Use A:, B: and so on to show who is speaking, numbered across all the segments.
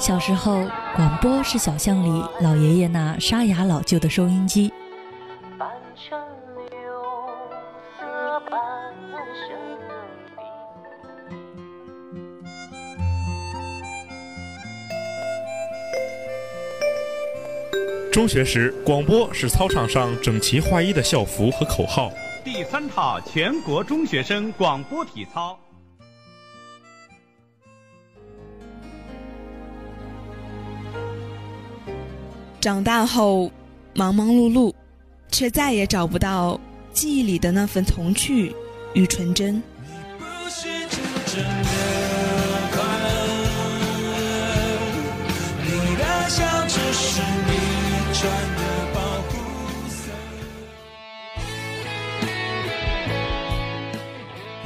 A: 小时候，广播是小巷里老爷爷那沙哑老旧的收音机。
B: 中学时，广播是操场上整齐划一的校服和口号。
C: 第三套全国中学生广播体操。
D: 长大后，忙忙碌碌，却再也找不到记忆里的那份童趣与纯真。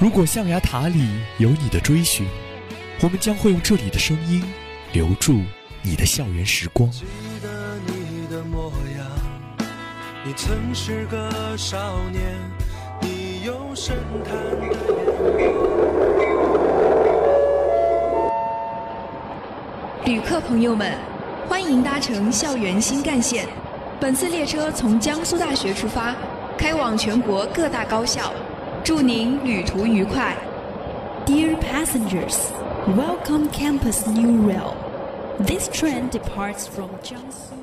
E: 如果象牙塔里有你的追寻，我们将会用这里的声音留住你的校园时光。曾是个少年，你有深潭
F: 旅客朋友们，欢迎搭乘校园新干线。本次列车从江苏大学出发，开往全国各大高校。祝您旅途愉快。
A: Dear passengers, welcome Campus New Rail. This train departs from 江苏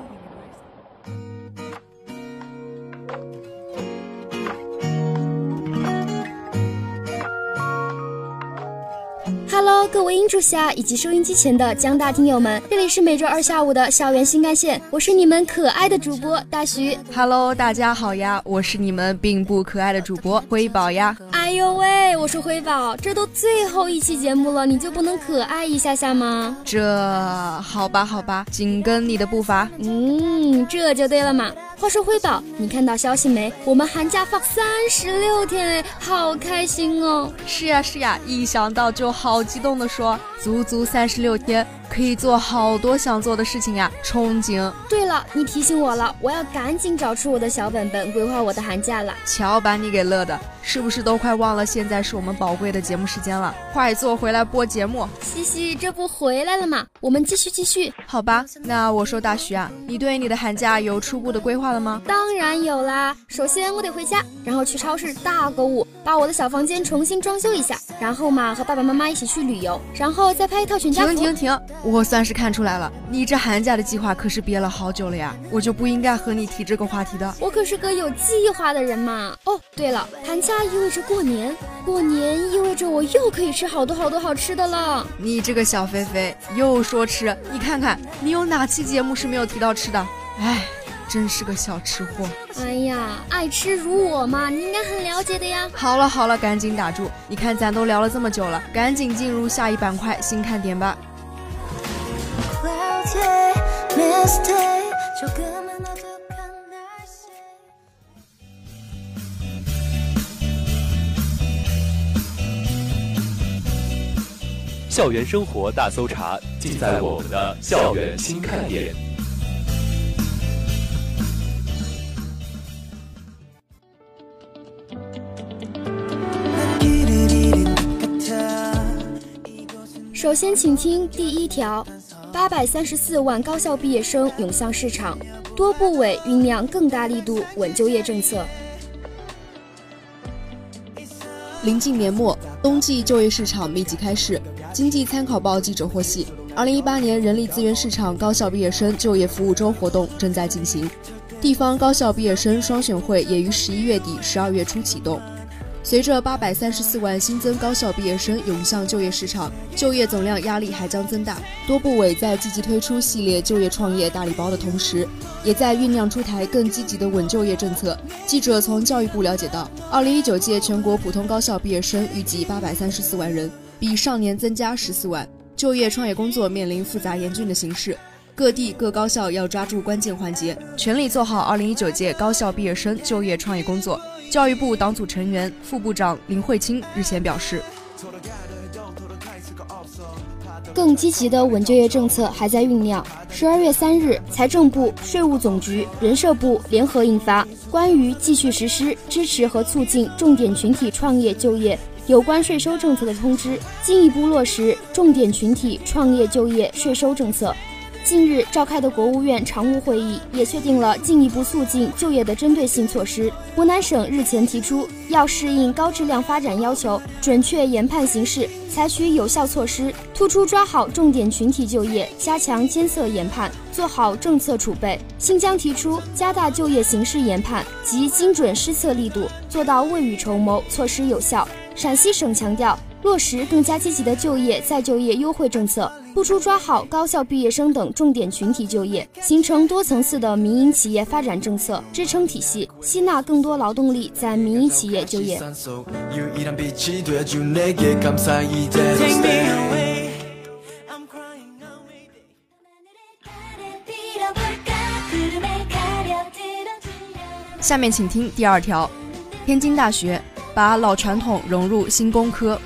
G: Hello，各位音柱下以及收音机前的江大听友们，这里是每周二下午的校园新干线，我是你们可爱的主播大徐。
H: Hello，大家好呀，我是你们并不可爱的主播辉宝呀。
G: 哎呦喂，我说辉宝，这都最后一期节目了，你就不能可爱一下下吗？
H: 这好吧，好吧，紧跟你的步伐。
G: 嗯，这就对了嘛。话说辉宝，你看到消息没？我们寒假放三十六天哎，好开心哦！
H: 是呀是呀，一想到就好激动的说，足足三十六天。可以做好多想做的事情呀，憧憬。
G: 对了，你提醒我了，我要赶紧找出我的小本本，规划我的寒假了。
H: 瞧，把你给乐的，是不是都快忘了现在是我们宝贵的节目时间了？快坐回来播节目。
G: 西西，这不回来了吗？我们继续继续。
H: 好吧，那我说大徐啊，你对你的寒假有初步的规划了吗？
G: 当然有啦。首先我得回家，然后去超市大购物，把我的小房间重新装修一下，然后嘛和爸爸妈妈一起去旅游，然后再拍一套全家福。
H: 停停停。我算是看出来了，你这寒假的计划可是憋了好久了呀，我就不应该和你提这个话题的。
G: 我可是个有计划的人嘛。哦，对了，寒假意味着过年，过年意味着我又可以吃好多好多好吃的了。
H: 你这个小肥肥又说吃，你看看你有哪期节目是没有提到吃的？哎，真是个小吃货。
G: 哎呀，爱吃如我嘛，你应该很了解的呀。
H: 好了好了，赶紧打住！你看咱都聊了这么久了，赶紧进入下一板块新看点吧。
E: 校园生活大搜查，尽在我们的校园新看点。
G: 首先，请听第一条。八百三十四万高校毕业生涌向市场，多部委酝酿更大力度稳就业政策。
H: 临近年末，冬季就业市场密集开市。经济参考报记者获悉，二零一八年人力资源市场高校毕业生就业服务周活动正在进行，地方高校毕业生双选会也于十一月底、十二月初启动。随着八百三十四万新增高校毕业生涌向就业市场，就业总量压力还将增大。多部委在积极推出系列就业创业大礼包的同时，也在酝酿出台更积极的稳就业政策。记者从教育部了解到，二零一九届全国普通高校毕业生预计八百三十四万人，比上年增加十四万。就业创业工作面临复杂严峻的形势，各地各高校要抓住关键环节，全力做好二零一九届高校毕业生就业创业工作。教育部党组成员、副部长林慧卿日前表示，
G: 更积极的稳就业政策还在酝酿。十二月三日，财政部、税务总局、人社部联合印发《关于继续实施支持和促进重点群体创业就业、有关税收政策的通知，进一步落实重点群体创业就业税收政策。近日召开的国务院常务会议也确定了进一步促进就业的针对性措施。湖南省日前提出，要适应高质量发展要求，准确研判形势，采取有效措施，突出抓好重点群体就业，加强监测研判，做好政策储备。新疆提出加大就业形势研判及精准施策力度，做到未雨绸缪，措施有效。陕西省强调。落实更加积极的就业再就业优惠政策，突出抓好高校毕业生等重点群体就业，形成多层次的民营企业发展政策支撑体系，吸纳更多劳动力在民营企业就业。
H: 下面请听第二条：天津大学把老传统融入新工科。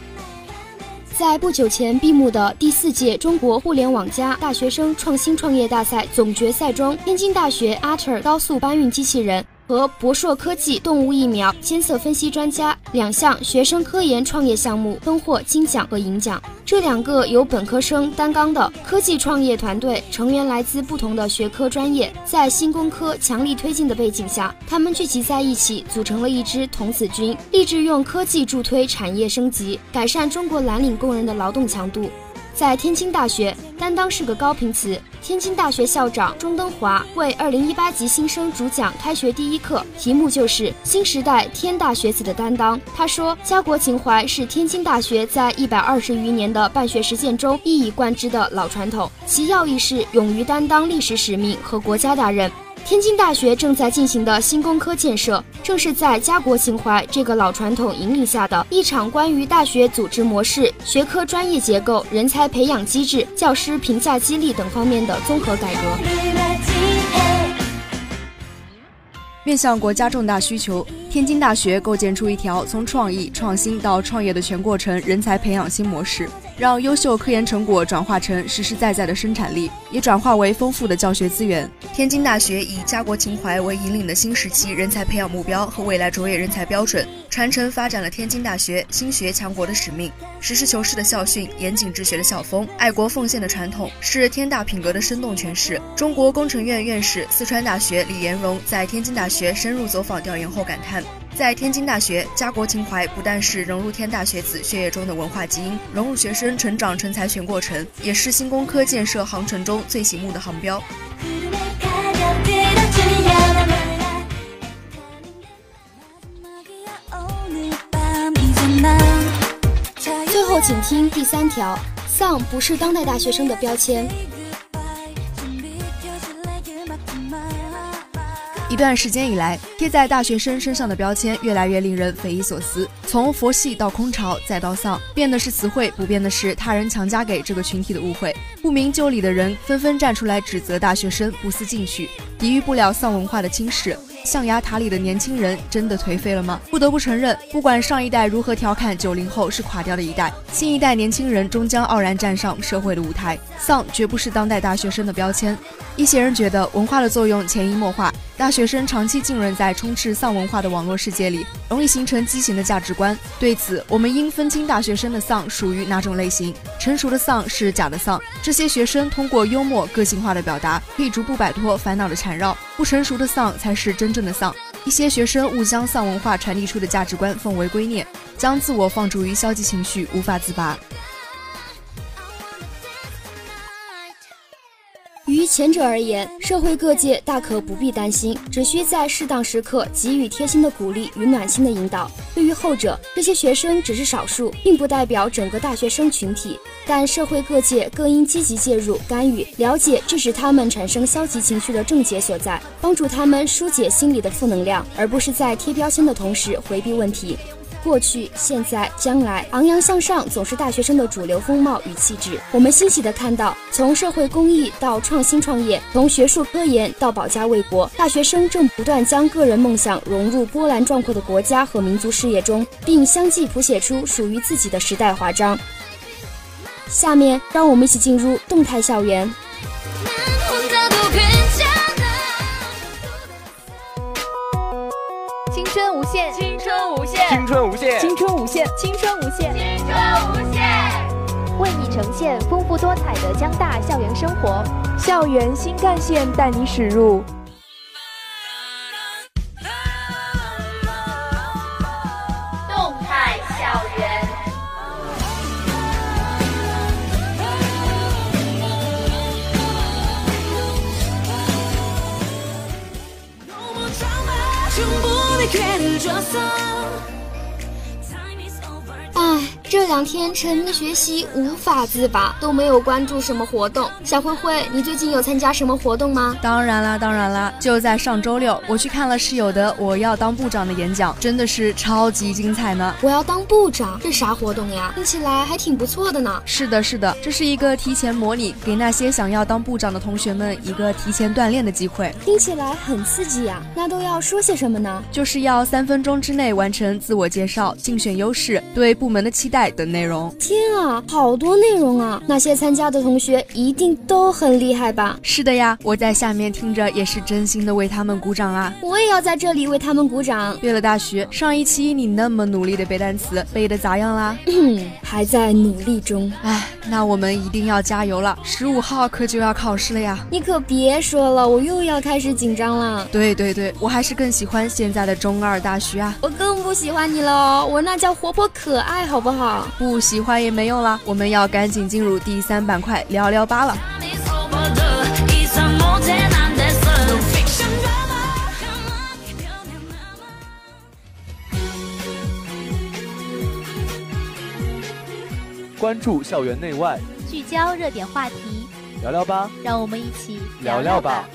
G: 在不久前闭幕的第四届中国互联网加大学生创新创业大赛总决赛中，天津大学 art 高速搬运机器人。和博硕科技动物疫苗监测分析专家两项学生科研创业项目分获金奖和银奖。这两个由本科生担纲的科技创业团队成员来自不同的学科专业，在新工科强力推进的背景下，他们聚集在一起，组成了一支童子军，立志用科技助推产业升级，改善中国蓝领工人的劳动强度。在天津大学，担当是个高频词。天津大学校长钟登华为2018级新生主讲开学第一课，题目就是“新时代天大学子的担当”。他说：“家国情怀是天津大学在一百二十余年的办学实践中一以贯之的老传统，其要义是勇于担当历史使命和国家大任。”天津大学正在进行的新工科建设，正是在家国情怀这个老传统引领下的一场关于大学组织模式、学科专业结构、人才培养机制、教师评价激励等方面的综合改革。
H: 面向国家重大需求，天津大学构建出一条从创意创新到创业的全过程人才培养新模式。让优秀科研成果转化成实实在在的生产力，也转化为丰富的教学资源。天津大学以家国情怀为引领的新时期人才培养目标和未来卓越人才标准，传承发展了天津大学兴学强国的使命。实事求是的校训，严谨治学的校风，爱国奉献的传统，是天大品格的生动诠释。中国工程院院士、四川大学李延荣在天津大学深入走访调研后感叹。在天津大学，家国情怀不但是融入天大学子血液中的文化基因，融入学生成长成才全过程，也是新工科建设航程中最醒目的航标。
G: 最后，请听第三条：丧不是当代大学生的标签。
H: 一段时间以来，贴在大学生身上的标签越来越令人匪夷所思。从佛系到空巢，再到丧，变的是词汇，不变的是他人强加给这个群体的误会。不明就里的人纷纷站出来指责大学生不思进取，抵御不了丧文化的侵蚀。象牙塔里的年轻人真的颓废了吗？不得不承认，不管上一代如何调侃九零后是垮掉的一代，新一代年轻人终将傲然站上社会的舞台。丧绝不是当代大学生的标签。一些人觉得文化的作用潜移默化，大学生长期浸润在充斥丧文化的网络世界里，容易形成畸形的价值观。对此，我们应分清大学生的丧属于哪种类型。成熟的丧是假的丧，这些学生通过幽默、个性化的表达，可以逐步摆脱烦恼的缠绕。不成熟的丧才是真正的丧。一些学生误将丧文化传递出的价值观奉为圭臬，将自我放逐于消极情绪，无法自拔。
G: 前者而言，社会各界大可不必担心，只需在适当时刻给予贴心的鼓励与暖心的引导。对于后者，这些学生只是少数，并不代表整个大学生群体。但社会各界更应积极介入干预，了解致使他们产生消极情绪的症结所在，帮助他们疏解心理的负能量，而不是在贴标签的同时回避问题。过去、现在、将来，昂扬向上总是大学生的主流风貌与气质。我们欣喜地看到，从社会公益到创新创业，从学术科研到保家卫国，大学生正不断将个人梦想融入波澜壮阔的国家和民族事业中，并相继谱写出属于自己的时代华章。下面，让我们一起进入动态校园。
I: 限，
J: 青春无限，
K: 青春无限，
L: 为你呈现丰富多彩的江大校园生活。
I: 校园新干线带你驶入
K: 动态校园。
G: 唉，这两天沉迷学习无法自拔，都没有关注什么活动。小灰灰，你最近有参加什么活动吗？
H: 当然啦，当然啦，就在上周六，我去看了室友的《我要当部长》的演讲，真的是超级精彩呢。
G: 我要当部长，这啥活动呀？听起来还挺不错的呢。
H: 是的，是的，这是一个提前模拟，给那些想要当部长的同学们一个提前锻炼的机会。
G: 听起来很刺激呀，那都要说些什么呢？
H: 就是要三分钟之内完成自我介绍、竞选优势、对部门的期待等内容。
G: 天啊，好多内容啊！那些参加的同学一定都很厉害吧？
H: 是的呀，我在下面听着也是真心的为他们鼓掌啊！
G: 我也要在这里为他们鼓掌。
H: 对了，大徐，上一期你那么努力的背单词，背的咋样啦？
G: 嗯，还在努力中。
H: 哎，那我们一定要加油了！十五号可就要考试了呀！
G: 你可别说了，我又要开始紧张了。
H: 对对对，我还是更喜欢现在的中二大徐啊！
G: 我更不喜欢你了，我那叫活泼可爱，好不好？
H: 不喜欢也没用了，我们要赶紧进入第三板块聊聊吧了。
E: 关注校园内外，
L: 聚焦热点话题，
E: 聊聊吧，
L: 让我们一起
E: 聊聊吧。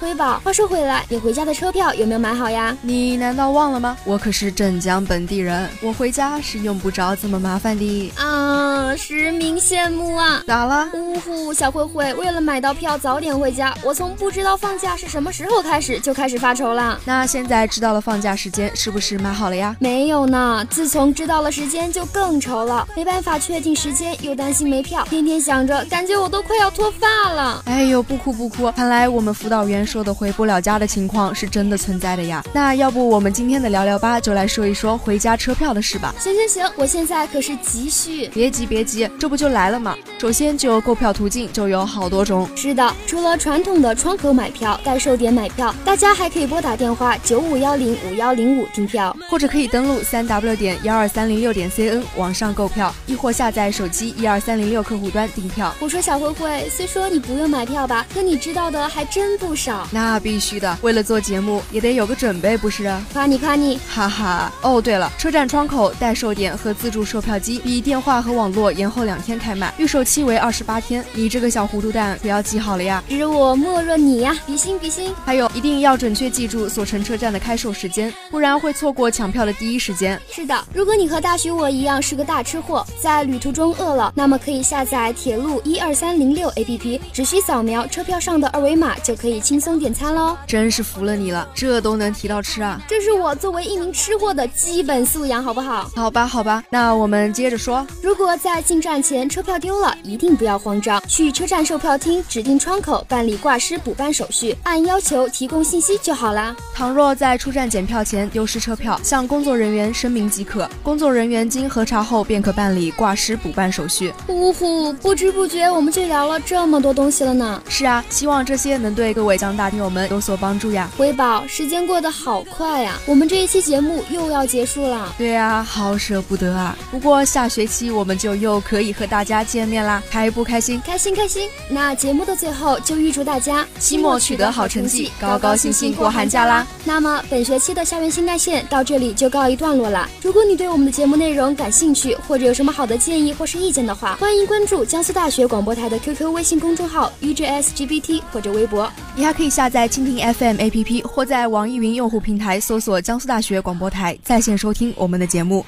G: 辉宝，话说回来，你回家的车票有没有买好呀？
H: 你难道忘了吗？我可是镇江本地人，我回家是用不着这么麻烦的。
G: 啊，实名羡慕啊！
H: 咋了？
G: 呜呼，小慧慧，为了买到票早点回家，我从不知道放假是什么时候开始就开始发愁了。
H: 那现在知道了放假时间，是不是买好了呀？
G: 没有呢，自从知道了时间就更愁了，没办法确定时间，又担心没票，天天想着，感觉我都快要脱发了。
H: 哎呦，不哭不哭，看来我们辅导员说的回不了家的情况是真的存在的呀。那要不我们今天的聊聊吧，就来说一说回家车票的事吧。
G: 行行行，我现在可是急需。
H: 别急别急，这不就来了吗？首先就购票途径就有好多种。
G: 是的，除了传统的窗口买票、代售点买票，大家还可以拨打电话九五幺零五幺零五订票，
H: 或者可以登录三 w 点幺二三零六点 cn 网上购票，亦或下载手机一二三零六客户端订票。
G: 我说小灰灰，虽说你不用买票吧，可你知道的还真不少。
H: 那必须的，为了做节目也得有个准备，不是？
G: 夸你夸你，
H: 哈哈。哦，对了，车站窗口、代售点和自助售票机比电话和网络延后两天开卖，预售期为二十八天。你这个小糊涂蛋可要记好了呀！
G: 知我莫若你呀，比心比心。
H: 还有，一定要准确记住所乘车站的开售时间，不然会错过抢票的第一时间。
G: 是的，如果你和大徐我一样是个大吃货，在旅途中饿了，那么可以下载铁路一二三零六 APP，只需扫描车票上的二维码就可以轻松点餐喽。
H: 真是服了你了，这都能提到吃啊！
G: 这是我作为一名吃货的基本素养，好不好？
H: 好吧，好吧，那我们接着说。
G: 如果在进站前车票丢了，一定不要慌张，去车站售票厅指定窗口办理挂失补办手续，按要求提供信息就好啦。
H: 倘若在出站检票前丢失车票，向工作人员声明即可，工作人员经核查后便可办理挂失补办手续。
G: 呜呼，不知不觉我们就聊了这么多东西了呢。
H: 是啊，希望这些能对各位江大听友们有所帮助呀。
G: 辉宝，时间过得好快呀，我们这一期节目又要结束了。
H: 对啊，好舍不得啊。不过下学期我们就又可以和大家见面啦，开不开心？
G: 开心开心。那节目的最后就预祝大家
H: 期末取得好成绩，高高兴兴过寒假啦。
G: 那么本学期的校园新干线到这里就告一段落了。如果你对我们的节目内容感兴趣，或者有什么好的建议或是意见的话，欢迎关注江苏大学广播台的 QQ 微信公众号 UJSGBT 或者微博。
H: 你还可以下载蜻蜓 FM APP 或在网易云用户平台搜索江苏大学广播台在线收听我们的节目。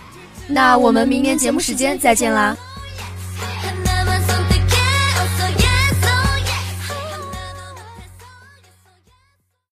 H: 那我们明年节目时间再见啦！